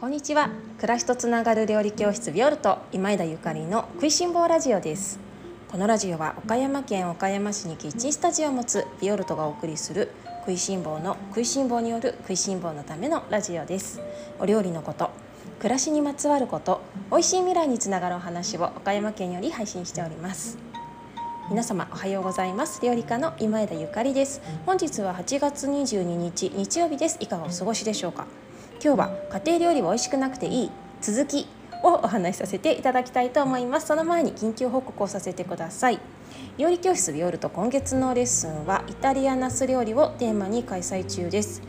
こんにちは。暮らしとつながる料理教室ビオルト今枝ゆかりの食いしん坊ラジオです。このラジオは岡山県岡山市にキッチンスタジオを持つビオルトがお送りする食いしん坊の食いしん坊による食いしん坊のためのラジオです。お料理のこと暮らしにまつわること美味しい未来につながるお話を岡山県より配信しております。皆様おはようございます。料理家の今枝ゆかりです。本日は8月22日日曜日です。いかがお過ごしでしょうか？今日は家庭料理は美味しくなくていい続きをお話しさせていただきたいと思います。その前に緊急報告をさせてください。料理教室ビオルト今月のレッスンはイタリアナス料理をテーマに開催中です。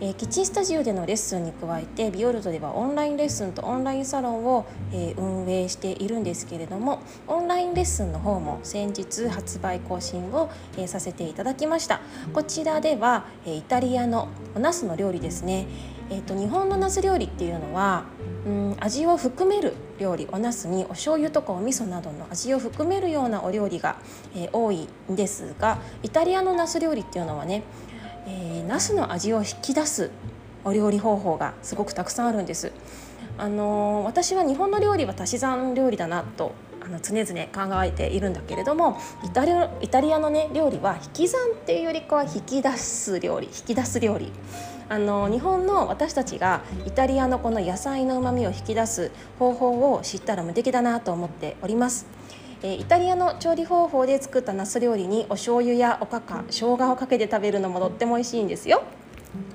えー、キッチンスタジオでのレッスンに加えてビオルトではオンラインレッスンとオンラインサロンを、えー、運営しているんですけれどもオンラインレッスンの方も先日発売更新を、えー、させていただきました。こちらでは、えイタリアのお茄子の料理ですね。えーと、日本のナス料理っていうのはうん味を含める料理お茄子にお醤油とかお味噌などの味を含めるようなお料理が、えー、多いんですがイタリアのナス料理っていうのはね、えー、ナスの味を引き出すお料理方法がすごくたくさんあるんです。あのー、私は日本の料理は足し算料理だなとあの常々考えているんだけれどもイタリアイタリアのね料理は引き算っていうよりかは引き出す料理引き出す料理あの日本の私たちがイタリアのこの野菜の旨味を引き出す方法を知ったら無敵だなと思っております。えイタリアの調理方法で作ったナス料理にお醤油やおかか生姜をかけて食べるのもとっても美味しいんですよ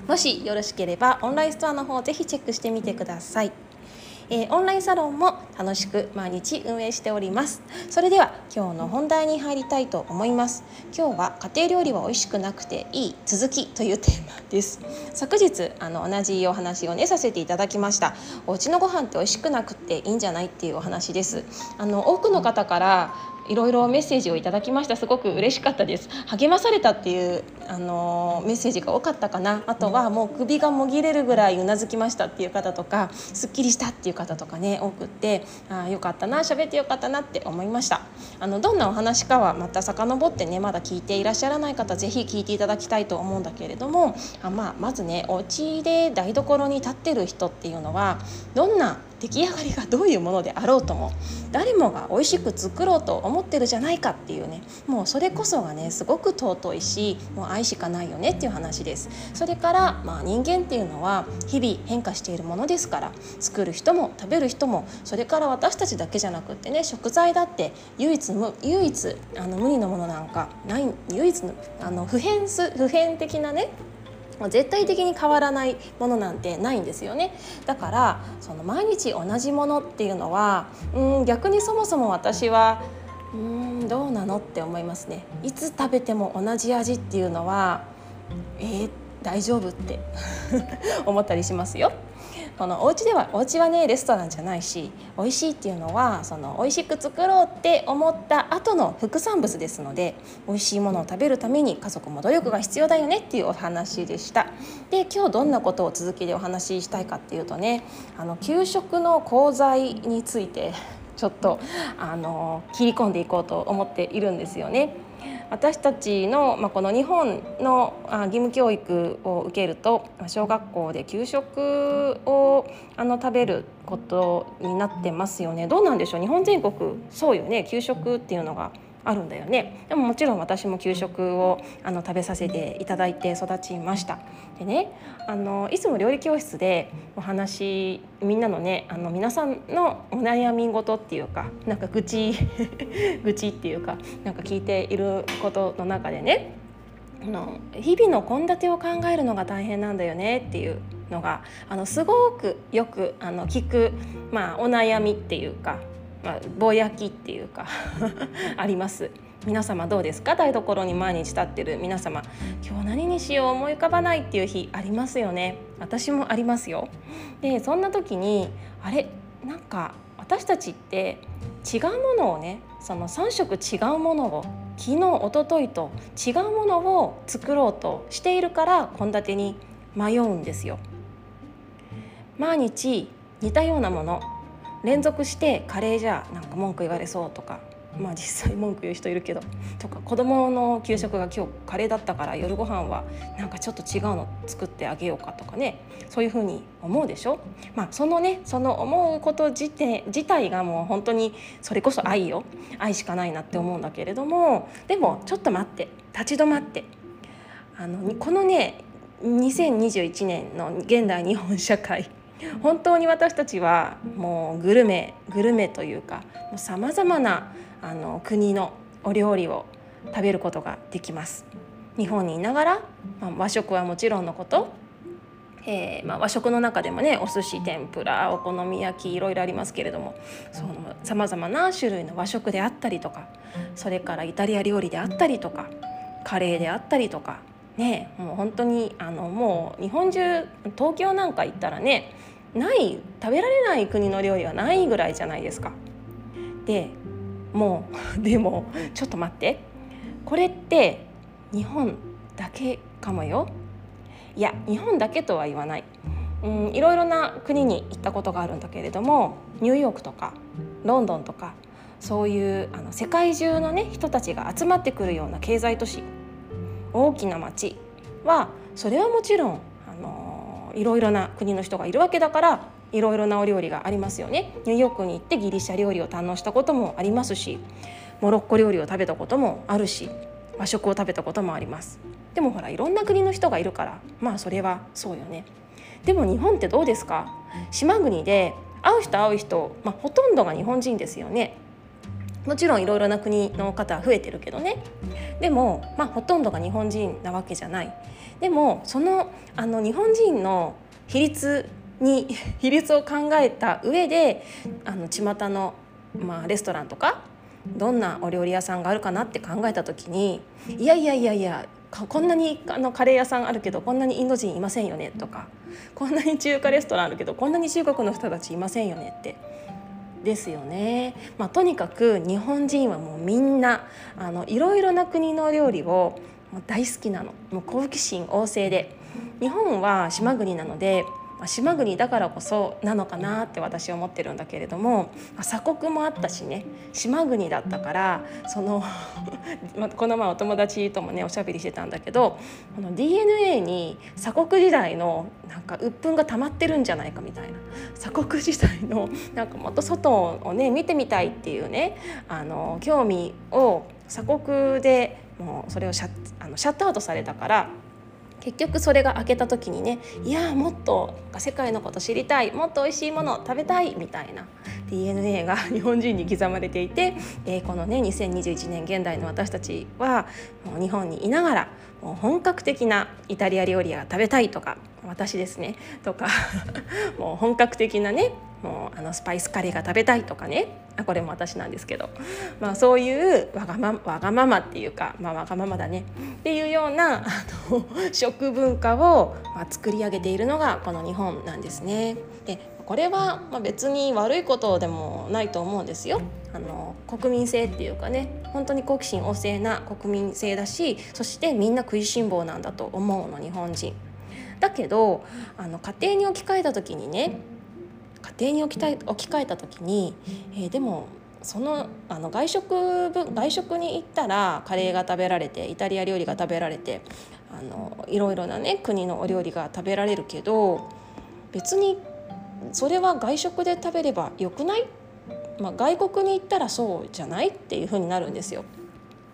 もしよろしければオンラインストアの方ぜひチェックしてみてくださいえー、オンラインサロンも楽しく毎日運営しております。それでは今日の本題に入りたいと思います。今日は家庭料理は美味しくなくていい続きというテーマです。昨日あの同じお話をねさせていただきました。お家のご飯って美味しくなくていいんじゃないっていうお話です。あの多くの方からいろいろメッセージをいただきました。すごく嬉しかったです。励まされたっていうあのメッセージが多かったかな。あとはもう首がもぎれるぐらいうなずきましたっていう方とかすっきりしたっていう方とかね多くってあよかったな喋ってよかったなって思いました。あのどんなお話かはまた遡ってねまだ聞いていらっしゃらない方ぜひ聞いていただきたいと思うんだけれどもあ、まあ、まずねお家で台所に立ってる人っていうのはどんな出来上がりがどういうものであろうとも誰もが美味しく作ろうと思ってるじゃないかっていうねもうそれこそがねすごく尊いしもう愛しかないよねっていう話です。それからまあ人間っていうのは日々変化しているものですから作る人も食べる人もそれから私たちだけじゃなくってね食材だって唯一無唯一あの無二のものなんかない唯一のあの普遍普遍的なね絶対的に変わらないものなんてないんですよね。だからその毎日同じものっていうのはうん逆にそもそも私はうんどうなのって思いますね。いつ食べても同じ味っていうのはえー、大丈夫って 思ったりしますよ。このお家ではお家はねレストランじゃないし美味しいっていうのはその美味しく作ろうって思った後の副産物ですので美味しいものを食べるために家族も努力が必要だよねっていうお話でしたで今日どんなことを続きでお話ししたいかっていうとねあの給食の功罪についてちょっとあの切り込んでいこうと思っているんですよね。私たちの、まあ、この日本の義務教育を受けると小学校で給食をあの食べることになってますよね。どうなんでしょう？日本全国そうよね。給食っていうのが。あるんだよね。でももちろん私も給食をあの食べさせていただいて育ちました。でねあのいつも料理教室でお話みんなのねあの皆さんのお悩み事っていうかなんか愚痴 愚痴っていうかなんか聞いていることの中でねあの日々の献立を考えるのが大変なんだよねっていうのがあのすごくよくあの聞く、まあ、お悩みっていうかまあ、ぼやきっていうか あります。皆様どうですか？台所に毎日立ってる皆様。今日何にしよう思い浮かばないっていう日ありますよね。私もありますよ。でそんな時にあれ？なんか私たちって違うものをねその3食違うものを昨日一昨日と違うものを作ろうとしているから献立に迷うんですよ。毎日似たようなもの。連続してカレーじゃなんか文句言われそうとかまあ実際文句言う人いるけどとか子供の給食が今日カレーだったから夜ご飯はなんかちょっと違うの作ってあげようかとかねそういうふうに思うでしょ？まあそのねその思うこと自体自体がもう本当にそれこそ愛よ。愛しかないなって思うんだけれどもでもちょっと待って立ち止まってあのこのね2021年の現代日本社会本当に私たちはもうグルメグルメというかさまざまなあの国のお料理を食べることができます。日本にいながら、まあ、和食はもちろんのこと、えーまあ、和食の中でもねお寿司天ぷらお好み焼きいろいろありますけれどもさまざまな種類の和食であったりとかそれからイタリア料理であったりとかカレーであったりとかねもう本当にあのもう日本中東京なんか行ったらねない食べられない国の料理はないぐらいじゃないですか。でもう でもちょっと待ってこれって日本だけかもよ。いや日本だけとは言わない。うんいろいろな国に行ったことがあるんだけれどもニューヨークとかロンドンとかそういうあの世界中のね人たちが集まってくるような経済都市大きな町はそれはもちろんあのいろいろな国の人がいるわけだからいろいろなお料理がありますよね。ニューヨークに行ってギリシャ料理を堪能したこともありますしモロッコ料理を食べたこともあるし和食を食べたこともあります。でもほらいろんな国の人がいるからまあそれはそうよね。でも日本ってどうですか？島国で会う人会う人、まあ、ほとんどが日本人ですよね。もちろんいろいろな国の方は増えてるけどね。でも、まあ、ほとんどが日本人なわけじゃない。でもそのあの日本人の比率に 比率を考えた上であの巷の、まあ、レストランとかどんなお料理屋さんがあるかなって考えた時にいやいやいやいやこんなにあのカレー屋さんあるけどこんなにインド人いませんよねとかこんなに中華レストランあるけどこんなに中国の人たちいませんよねってですよね、まあ、とにかく日本人はもうみんなあのいろいろな国の料理を大好きなの。もう好奇心旺盛で。日本は島国なので島国だからこそなのかなって私は思ってるんだけれども鎖国もあったしね島国だったからその この前お友達ともねおしゃべりしてたんだけどこの DNA に鎖国時代のなんか鬱憤が溜まってるんじゃないかみたいな。鎖国時代のなんかもっと外をね見てみたいっていうねあの興味を鎖国でもうそれをシャあのシャットアウトされたから結局それが開けた時にねいやもっと世界のこと知りたいもっと美味しいもの食べたいみたいな。DNA が 日本人に刻まれていて、えー、このね2021年現代の私たちはもう日本にいながらもう本格的なイタリア料理が食べたいとか私ですねとか もう本格的なねもうあのスパイスカレーが食べたいとかねあこれも私なんですけど、まあ、そういうわがまわがままっていうか、まあ、わがままだねっていうようなあの 食文化を、ま、作り上げているのがこの日本なんですね。でこれはま別に悪いことでもないと思うんですよ。あの国民性っていうかね本当に好奇心旺盛な国民性だしそしてみんな食いしん坊なんだと思うの日本人。だけどあの家庭に置き換えた時にね家庭に置きたい置き換えた時に、えー、でもそのあの外食外食に行ったらカレーが食べられてイタリア料理が食べられてあのいろいろなね国のお料理が食べられるけど別にそれは外食で食べればよくない、まあ、外国に行ったらそうじゃない？っていうふうになるんですよ。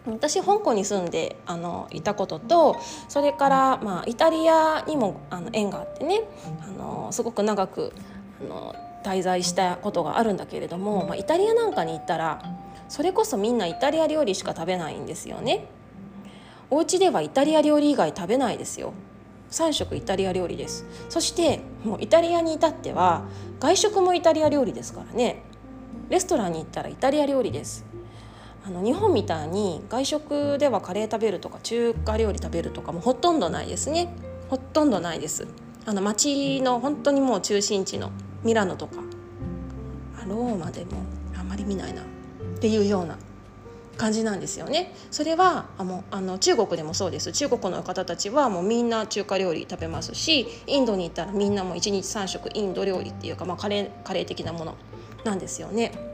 私香港に住んであのいたこととそれから、まあ、イタリアにもあの縁があってねあのすごく長くあの滞在したことがあるんだけれども、まあ、イタリアなんかに行ったらそれこそみんなイタリア料理しか食べないんですよね。お家ではイタリア料理以外食べないですよ。3食イタリア料理ですそしてもうイタリアに至っては外食もイタリア料理ですからねレストランに行ったらイタリア料理ですあの日本みたいに外食ではカレー食べるとか中華料理食べるとかもほとんどないですねほとんどないですあの街の本当にもう中心地のミラノとかローマでもあまり見ないなっていうような感じなんですよね。それはあのあの中国でもそうです中国の方たちはもうみんな中華料理食べますしインドに行ったらみんなもう1日3食インド料理っていうか、まあ、カレーカレー的なものなんですよね。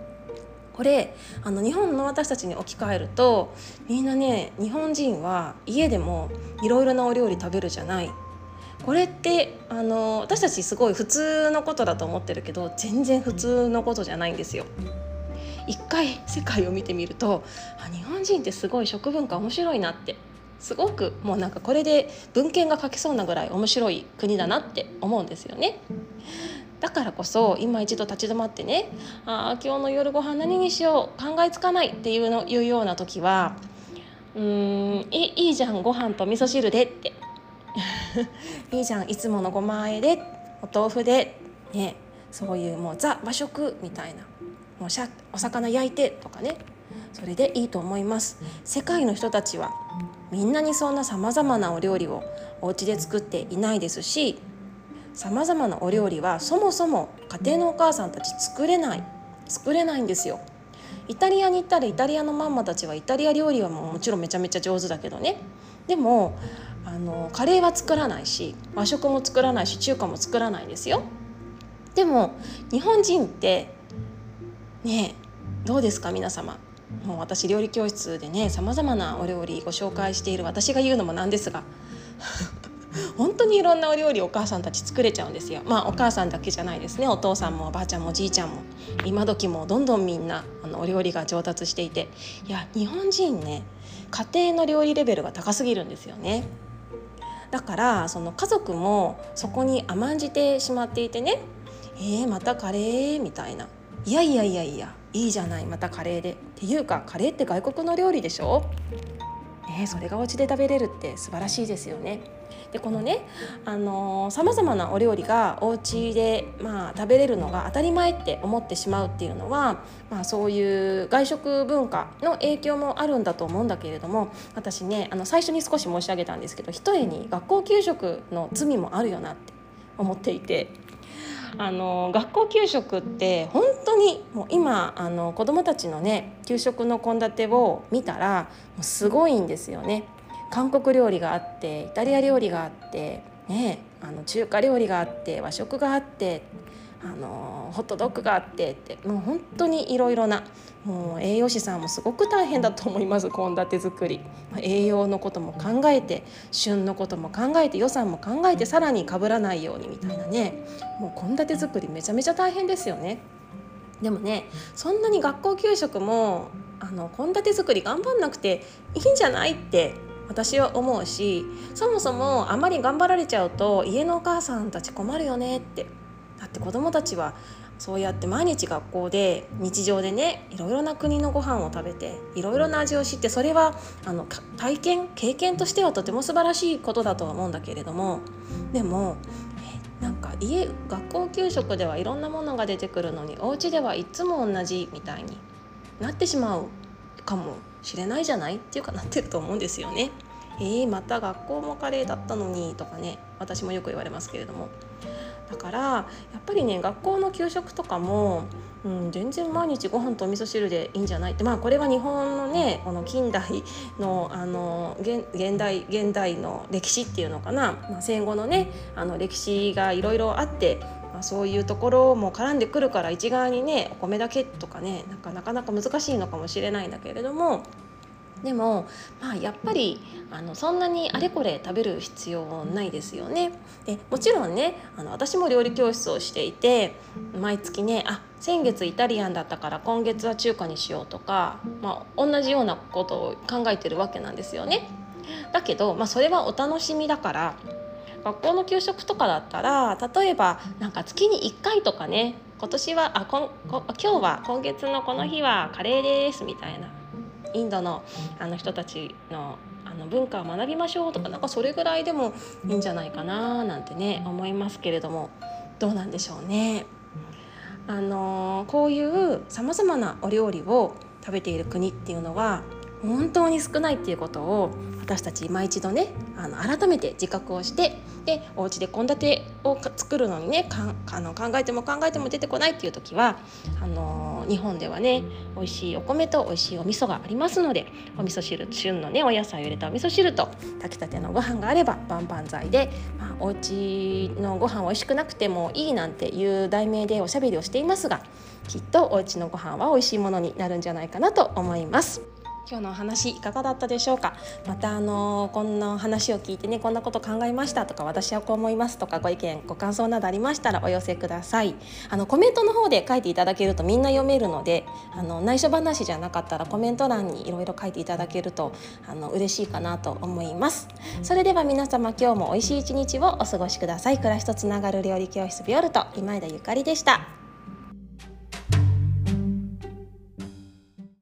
これあの日本の私たちに置き換えるとみんなね日本人は家でもいろいろなお料理食べるじゃないこれってあの私たちすごい普通のことだと思ってるけど全然普通のことじゃないんですよ。一回世界を見てみるとあ日本人ってすごい食文化面白いなってすごくもうなんかこれで文献が書けそうなぐらい面白い国だなって思うんですよね。だからこそ今一度立ち止まってね「あ今日の夜ご飯何にしよう考えつかない」っていうのいうような時は「うんいいいじゃんご飯と味噌汁で」って「いいじゃんいつものごまあえでお豆腐で」ねそういうもうザ和食みたいなもうしゃお魚焼いてとかね。それでいいと思います。世界の人たちはみんなにそんなさまざまなお料理をお家で作っていないですしさまざまなお料理はそもそも家庭のお母さんたち作れない作れないんですよ。イタリアに行ったらイタリアのマンマたちはイタリア料理はもうもちろんめちゃめちゃ上手だけどね。でもあのカレーは作らないし和食も作らないし中華も作らないですよ。でも日本人ってねどうですか皆様。もう私料理教室でねさまざまなお料理ご紹介している私が言うのもなんですが本当にいろんなお料理お母さんたち作れちゃうんですよ。まあお母さんだけじゃないですね。お父さんもおばあちゃんもおじいちゃんも今時もどんどんみんなあのお料理が上達していて。いや日本人ね家庭の料理レベルが高すぎるんですよね。だからその家族もそこに甘んじてしまっていてね。えー、またカレーみたいな。いやいやいやいやいいじゃないまたカレーで。っていうかカレーって外国の料理でしょ？ね、それがお家で食べれるって素晴らしいですよね。でこのねさまざまなお料理がお家でまあ食べれるのが当たり前って思ってしまうっていうのは、まあ、そういう外食文化の影響もあるんだと思うんだけれども私ねあの最初に少し申し上げたんですけどひとえに学校給食の罪もあるよなって思っていてあの学校給食って本当にもう今あの子どもたちのね給食の献立を見たらもうすごいんですよね。韓国料理があってイタリア料理があってねあの中華料理があって和食があってあのホットドッグがあってってもう本当にいろいろなもう栄養士さんもすごく大変だと思います献立作り栄養のことも考えて旬のことも考えて予算も考えてさらにかぶらないようにみたいなねもう献立作りめちゃめちゃ大変ですよね。でもねそんなに学校給食もあの献立作り頑張んなくていいんじゃないって私は思うしそもそもあまり頑張られちゃうと家のお母さんたち困るよねってだって子どもたちはそうやって毎日学校で日常でねいろいろな国のご飯を食べていろいろな味を知ってそれはあの体験経験としてはとても素晴らしいことだとは思うんだけれどもでもなんか家学校給食ではいろんなものが出てくるのにお家ではいつも同じみたいになってしまうかも。しれないじゃない？っていうかなってると思うんですよね。えー、また学校もカレーだったのにとかね私もよく言われますけれども。だからやっぱりね学校の給食とかも、うん、全然毎日ご飯とお味噌汁でいいんじゃないってまあこれは日本のねこの近代のあの現現代現代の歴史っていうのかな、まあ、戦後のねあの歴史がいろいろあってまあ、そういうところも絡んでくるから一概にねお米だけとかねなかなかなか難しいのかもしれないんだけれどもでも、まあ、やっぱりあのそんなにあれこれ食べる必要ないですよね。でもちろんねあの私も料理教室をしていて毎月ねあ先月イタリアンだったから今月は中華にしようとか、まあ、同じようなことを考えてるわけなんですよね。だけど、まあ、それはお楽しみだから学校の給食とかだったら例えばなんか月に1回とかね今年はあこんこ今日は今月のこの日はカレーですみたいなインドのあの人たちのあの文化を学びましょうとかなんかそれぐらいでもいいんじゃないかななんてね思いますけれどもどうなんでしょうね。あのこういうさまざまなお料理を食べている国っていうのは本当に少ないっていうことを私たち今一度ねあの改めて自覚をしてでお家で献立を作るのにねかあの考えても考えても出てこないっていう時はあの日本ではね美味しいお米と美味しいお味噌がありますのでお味噌汁旬のねお野菜を入れたお味噌汁と炊きたてのご飯があれば万々歳で、まあ、お家のご飯美味しくなくてもいいなんていう題名でおしゃべりをしていますがきっとお家のご飯は美味しいものになるんじゃないかなと思います。今日のお話いかがだったでしょうか？またあのこんな話を聞いてねこんなこと考えましたとか私はこう思いますとかご意見ご感想などありましたらお寄せください。あのコメントの方で書いていただけるとみんな読めるのであの内緒話じゃなかったらコメント欄にいろいろ書いていただけるとあの嬉しいかなと思います。それでは皆様今日も美味しい一日をお過ごしください。暮らしとつながる料理教室ビオルト今枝ゆかりでした。